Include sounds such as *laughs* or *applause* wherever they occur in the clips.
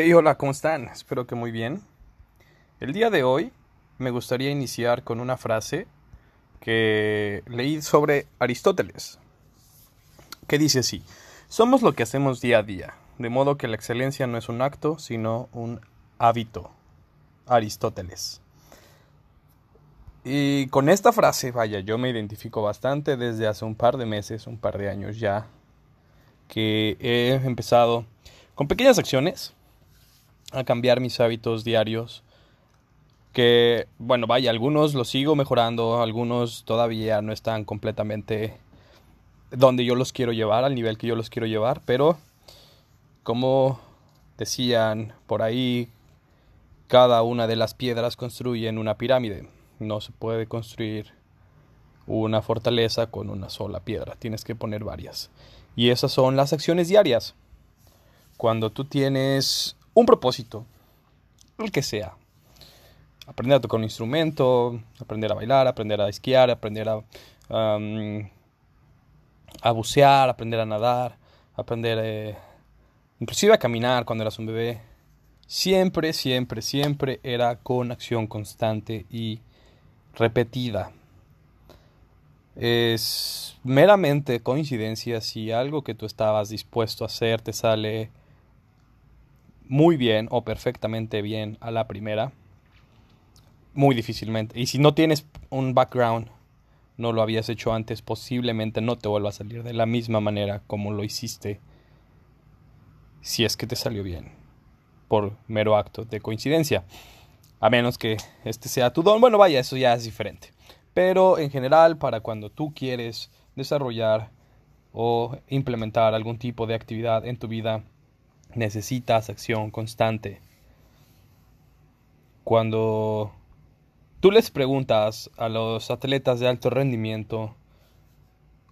Hey, hola, ¿cómo están? Espero que muy bien. El día de hoy me gustaría iniciar con una frase que leí sobre Aristóteles, que dice así, somos lo que hacemos día a día, de modo que la excelencia no es un acto, sino un hábito. Aristóteles. Y con esta frase, vaya, yo me identifico bastante desde hace un par de meses, un par de años ya, que he empezado con pequeñas acciones a cambiar mis hábitos diarios. Que, bueno, vaya, algunos los sigo mejorando, algunos todavía no están completamente donde yo los quiero llevar, al nivel que yo los quiero llevar, pero como decían por ahí, cada una de las piedras construyen una pirámide. No se puede construir una fortaleza con una sola piedra, tienes que poner varias. Y esas son las acciones diarias. Cuando tú tienes un propósito, el que sea. Aprender a tocar un instrumento, aprender a bailar, aprender a esquiar, aprender a, a bucear, aprender a nadar, aprender eh, inclusive a caminar cuando eras un bebé. Siempre, siempre, siempre era con acción constante y repetida. Es meramente coincidencia si algo que tú estabas dispuesto a hacer te sale muy bien o perfectamente bien a la primera, muy difícilmente. Y si no tienes un background, no lo habías hecho antes, posiblemente no te vuelva a salir de la misma manera como lo hiciste si es que te salió bien, por mero acto de coincidencia. A menos que este sea tu don, bueno, vaya, eso ya es diferente. Pero en general, para cuando tú quieres desarrollar o implementar algún tipo de actividad en tu vida, necesitas acción constante. Cuando tú les preguntas a los atletas de alto rendimiento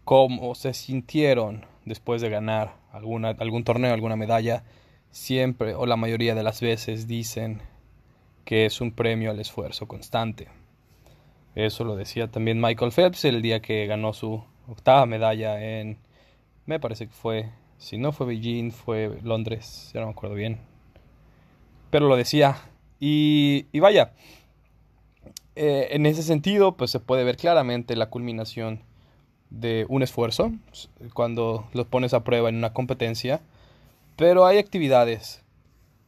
cómo se sintieron después de ganar alguna, algún torneo, alguna medalla, siempre o la mayoría de las veces dicen que es un premio al esfuerzo constante. Eso lo decía también Michael Phelps el día que ganó su octava medalla en, me parece que fue si no fue Beijing, fue Londres, ya no me acuerdo bien. Pero lo decía. Y, y vaya, eh, en ese sentido, pues se puede ver claramente la culminación de un esfuerzo cuando lo pones a prueba en una competencia. Pero hay actividades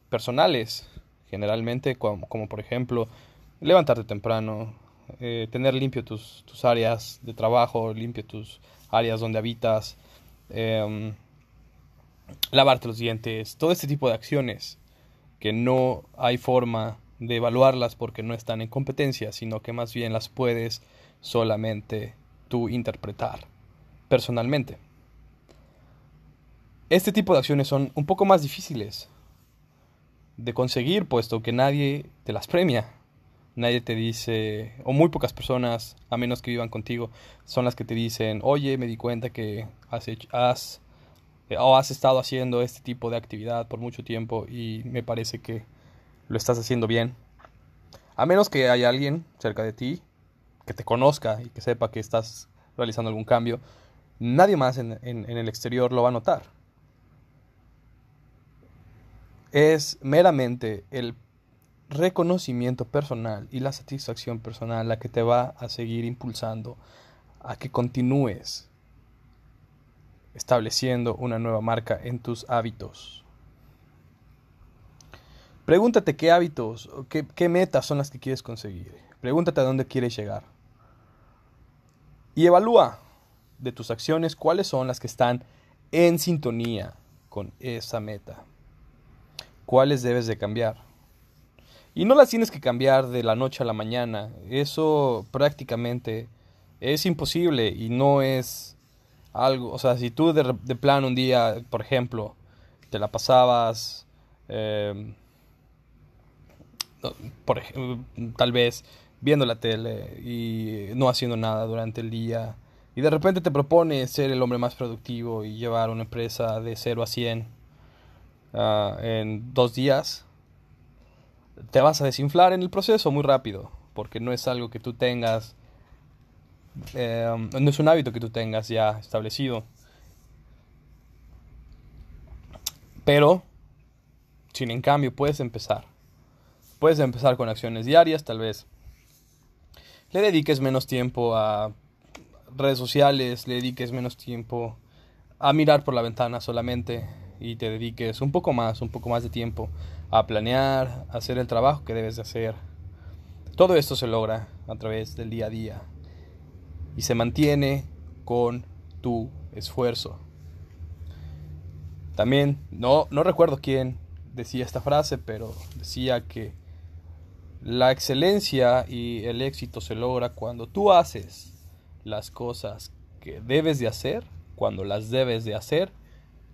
personales, generalmente, como, por ejemplo levantarte temprano, eh, tener limpio tus, tus, áreas de trabajo, limpio tus áreas donde habitas. Eh, lavarte los dientes, todo este tipo de acciones que no hay forma de evaluarlas porque no están en competencia, sino que más bien las puedes solamente tú interpretar personalmente. Este tipo de acciones son un poco más difíciles de conseguir, puesto que nadie te las premia. Nadie te dice, o muy pocas personas, a menos que vivan contigo, son las que te dicen, oye, me di cuenta que has, hecho, o has estado haciendo este tipo de actividad por mucho tiempo y me parece que lo estás haciendo bien. A menos que haya alguien cerca de ti que te conozca y que sepa que estás realizando algún cambio, nadie más en, el exterior lo va a notar. Es meramente el reconocimiento personal y la satisfacción personal la que te va a seguir impulsando a que continúes estableciendo una nueva marca en tus hábitos. Pregúntate qué hábitos, qué, qué metas son las que quieres conseguir. Pregúntate a dónde quieres llegar. Y evalúa de tus acciones cuáles son las que están en sintonía con esa meta. ¿Cuáles debes de cambiar? Y no las tienes que cambiar de la noche a la mañana. Eso prácticamente es imposible y no es algo, o sea, si tú de, de plano un día, por ejemplo, te la pasabas, eh, por, tal vez viendo la tele y no haciendo nada durante el día, y de repente te propones ser el hombre más productivo y llevar una empresa de 0 a 100 ah, en dos días, te vas a desinflar en el proceso muy rápido, porque no es algo que tú tengas eh, no es un hábito que tú tengas ya establecido. Pero, Sin en cambio, puedes empezar. Puedes empezar con acciones diarias, tal vez. Le dediques menos tiempo a redes sociales, le dediques menos tiempo a mirar por la ventana solamente y te dediques un poco más, un poco más de tiempo a planear, a hacer el trabajo que debes de hacer. Todo esto se logra a través del día a día y se mantiene con tu esfuerzo. También, no, no recuerdo quién decía esta frase, pero decía que la excelencia y el éxito se logra cuando tú haces las cosas que debes de hacer, cuando las debes de hacer,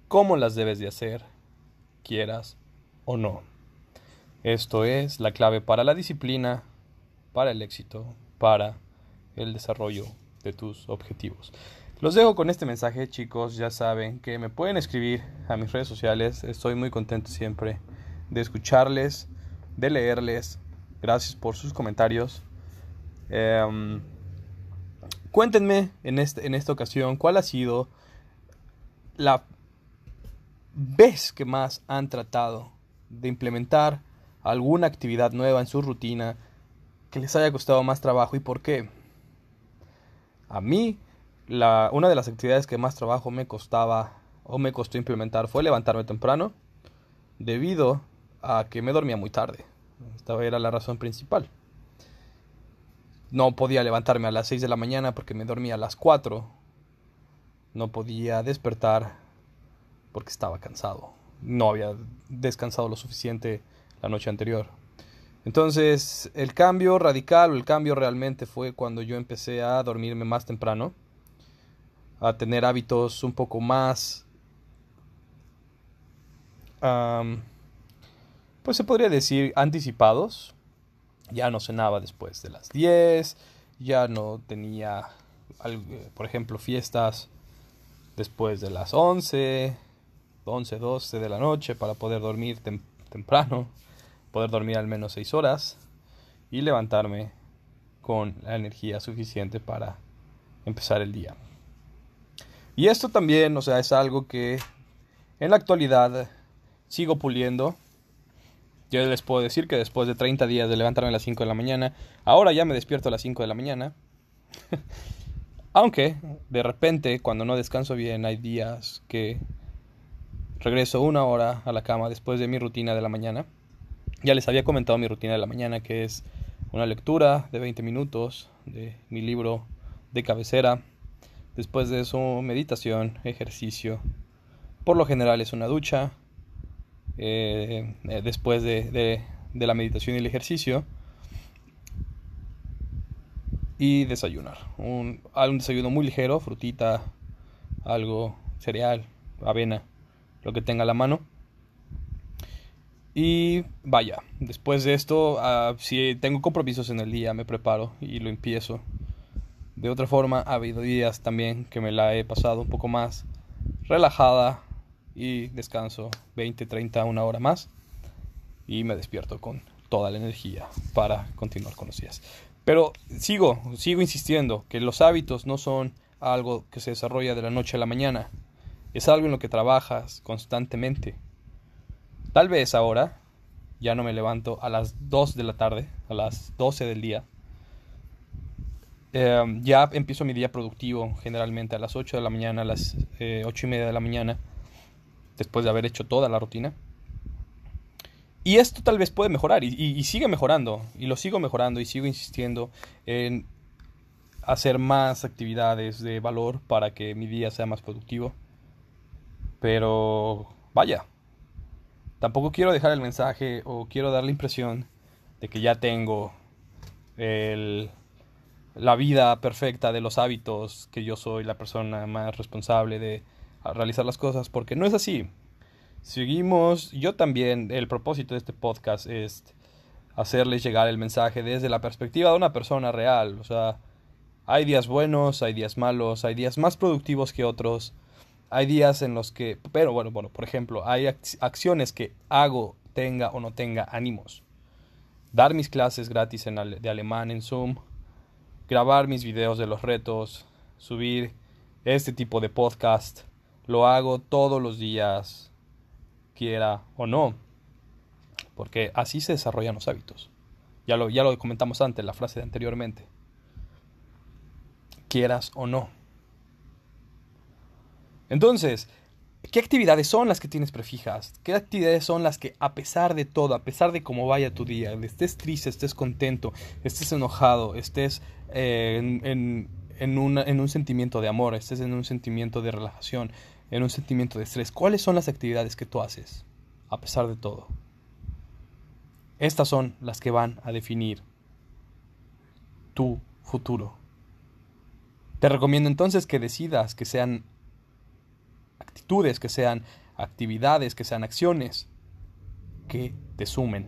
cómo las debes de hacer, quieras o no. Esto es la clave para la disciplina, para el éxito, para el desarrollo de tus objetivos. Los dejo con este mensaje, chicos. Ya saben que me pueden escribir a mis redes sociales. Estoy muy contento siempre de escucharles, de leerles. Gracias por sus comentarios. Em, cuéntenme en, este, en esta ocasión cuál ha sido la vez que más han tratado de implementar alguna actividad nueva en su rutina que les haya costado más trabajo y por qué. A mí la, una de las actividades que más trabajo me costaba o me costó implementar fue levantarme temprano debido a que me dormía muy tarde. Esta era la razón principal. No podía levantarme a las 6 de la mañana porque me dormía a las 4. No podía despertar porque estaba cansado. No había descansado lo suficiente la noche anterior. Entonces, el cambio radical o el cambio realmente fue cuando yo empecé a dormirme más temprano a tener hábitos un poco más, pues se podría decir, anticipados. Ya no cenaba después de las 10, ya no tenía, por ejemplo, fiestas después de las 11, 11, 12 de la noche para poder dormir temprano, poder dormir al menos 6 horas y levantarme con la energía suficiente para empezar el día. Y esto también, o sea, es algo que en la actualidad sigo puliendo. Yo les puedo decir que después de 30 días de levantarme a las 5 de la mañana, ahora ya me despierto a las 5 de la mañana. *laughs* Aunque, de repente, cuando no descanso bien, hay días que regreso una hora a la cama después de mi rutina de la mañana. Ya les había comentado mi rutina de la mañana, que es una lectura de 20 minutos de mi libro de cabecera, Después de eso, meditación, ejercicio. Por lo general es una ducha. Eh, después de, la meditación y el ejercicio. Y desayunar. Un, un desayuno muy ligero, frutita, algo, cereal, avena, lo que tenga a la mano. Y vaya, después de esto, ah, si tengo compromisos en el día, me preparo y lo empiezo. De otra forma, ha habido días también que me la he pasado un poco más relajada y descanso 20, 30, una hora más y me despierto con toda la energía para continuar con los días. Pero sigo, sigo insistiendo que los hábitos no son algo que se desarrolla de la noche a la mañana, es algo en lo que trabajas constantemente. Tal vez ahora ya no me levanto a las 2 de la tarde, a las 12 del día, Em, ya empiezo mi día productivo generalmente a las 8 de la mañana, a las eh, 8 y media de la mañana, después de haber hecho toda la rutina. Y esto tal vez puede mejorar y, sigue mejorando, y lo sigo mejorando y sigo insistiendo en hacer más actividades de valor para que mi día sea más productivo. Pero vaya, tampoco quiero dejar el mensaje o quiero dar la impresión de que ya tengo la vida perfecta de los hábitos, que yo soy la persona más responsable de realizar las cosas, porque no es así. Seguimos, yo también, el propósito de este podcast es hacerles llegar el mensaje desde la perspectiva de una persona real. O sea, hay días buenos, hay días malos, hay días más productivos que otros. Hay días en los que, pero bueno, bueno, por ejemplo, hay acciones que hago, tenga o no tenga ánimos. Dar mis clases gratis de alemán en Zoom, grabar mis videos de los retos, subir este tipo de podcast. Lo hago todos los días, quiera o no. porque así se desarrollan los hábitos. Ya lo, ya lo comentamos antes, la frase de anteriormente. Quieras o no. Entonces, ¿qué actividades son las que tienes prefijas? ¿Qué actividades son las que, a pesar de todo, a pesar de cómo vaya tu día, estés triste, estés contento, estés enojado, estés eh, en, en, un sentimiento de amor, estés en un sentimiento de relajación, en un sentimiento de estrés, ¿cuáles son las actividades que tú haces, a pesar de todo? Estas son las que van a definir tu futuro. Te recomiendo entonces que decidas que sean que sean actividades, que sean acciones que te sumen.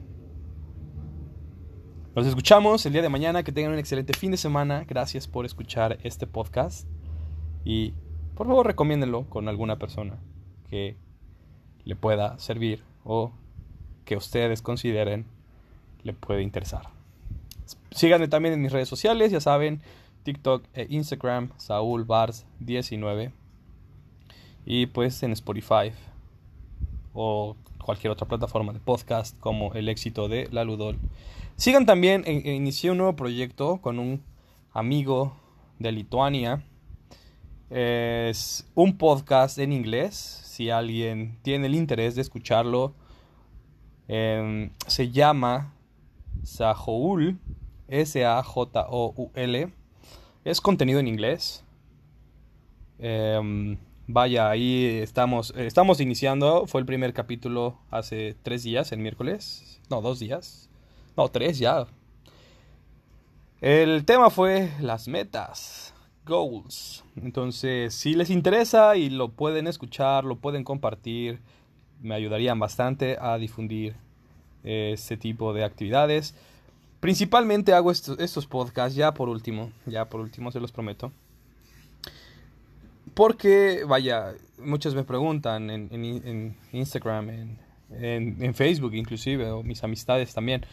Nos escuchamos el día de mañana, que tengan un excelente fin de semana. Gracias por escuchar este podcast y por favor recomiéndenlo con alguna persona que le pueda servir o que ustedes consideren le puede interesar. Síganme también en mis redes sociales, ya saben, TikTok e Instagram, Saúl Bars 19 y pues en Spotify o cualquier otra plataforma de podcast como El éxito de la Ludol. Sigan también, e, e inicié un nuevo proyecto con un amigo de Lituania. Es un podcast en inglés. Si alguien tiene el interés de escucharlo, em, se llama Sajoul, S-A-J-O-U-L. Es contenido en inglés. Em, Vaya, ahí estamos, estamos iniciando. Fue el primer capítulo hace tres días, el miércoles. No, dos días. No, tres ya. El tema fue las metas, goals. Entonces, si les interesa y lo pueden escuchar, lo pueden compartir, me ayudarían bastante a difundir este tipo de actividades. Principalmente hago estos, estos podcasts, ya por último, ya por último se los prometo porque, vaya, muchos me preguntan en, Instagram, en, Facebook inclusive, o mis amistades también,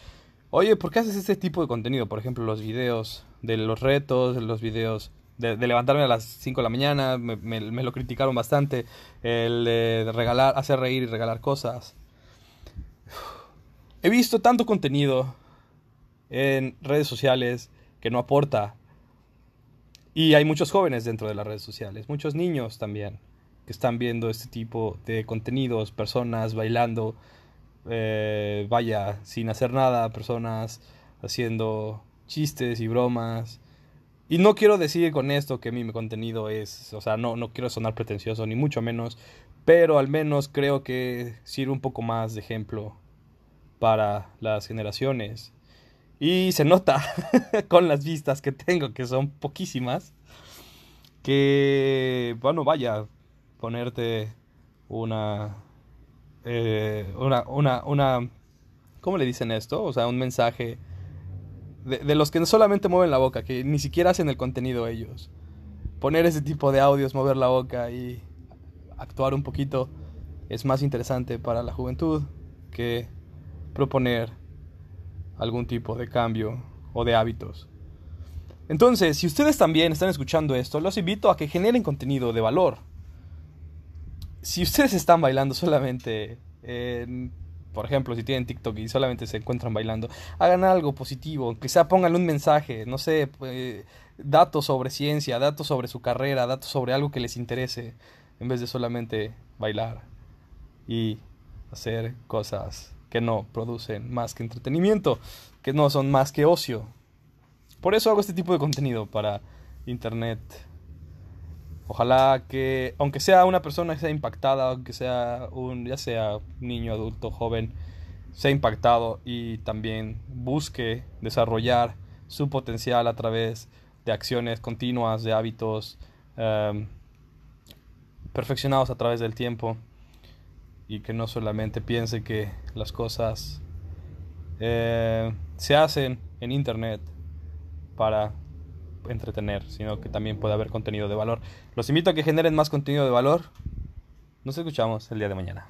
oye, ¿por qué haces este tipo de contenido? Por ejemplo, los videos de los retos, los videos de, levantarme a las 5 de la mañana, me, lo criticaron bastante, el de regalar, hacer reír y regalar cosas. He visto tanto contenido en redes sociales que no aporta y hay muchos jóvenes dentro de las redes sociales, muchos niños también, que están viendo este tipo de contenidos, personas bailando, eh, vaya, sin hacer nada, personas haciendo chistes y bromas. Y no quiero decir con esto que mi contenido es, o sea, no, no quiero sonar pretencioso, ni mucho menos, pero al menos creo que sirve un poco más de ejemplo para las generaciones y se nota *laughs* con las vistas que tengo, que son poquísimas, que, bueno, vaya, ponerte una, eh, una, una, ¿cómo le dicen esto? O sea, un mensaje de, los que no solamente mueven la boca, que ni siquiera hacen el contenido ellos. Poner ese tipo de audios, mover la boca y actuar un poquito es más interesante para la juventud que proponer algún tipo de cambio o de hábitos. Entonces, si ustedes también están escuchando esto, los invito a que generen contenido de valor. Si ustedes están bailando solamente, por ejemplo, si tienen TikTok y solamente se encuentran bailando, hagan algo positivo, quizá pongan un mensaje, no sé, pues, datos sobre ciencia, datos sobre su carrera, datos sobre algo que les interese, en vez de solamente bailar y hacer cosas que no producen más que entretenimiento, que no son más que ocio. Por eso hago este tipo de contenido para internet. Ojalá que, aunque sea una persona que sea impactada, aunque sea un, ya sea niño, adulto, joven, sea impactado y también busque desarrollar su potencial a través de acciones continuas, de hábitos em, perfeccionados a través del tiempo y que no solamente piense que las cosas eh, se hacen en internet para entretener, sino que también puede haber contenido de valor. Los invito a que generen más contenido de valor. Nos escuchamos el día de mañana.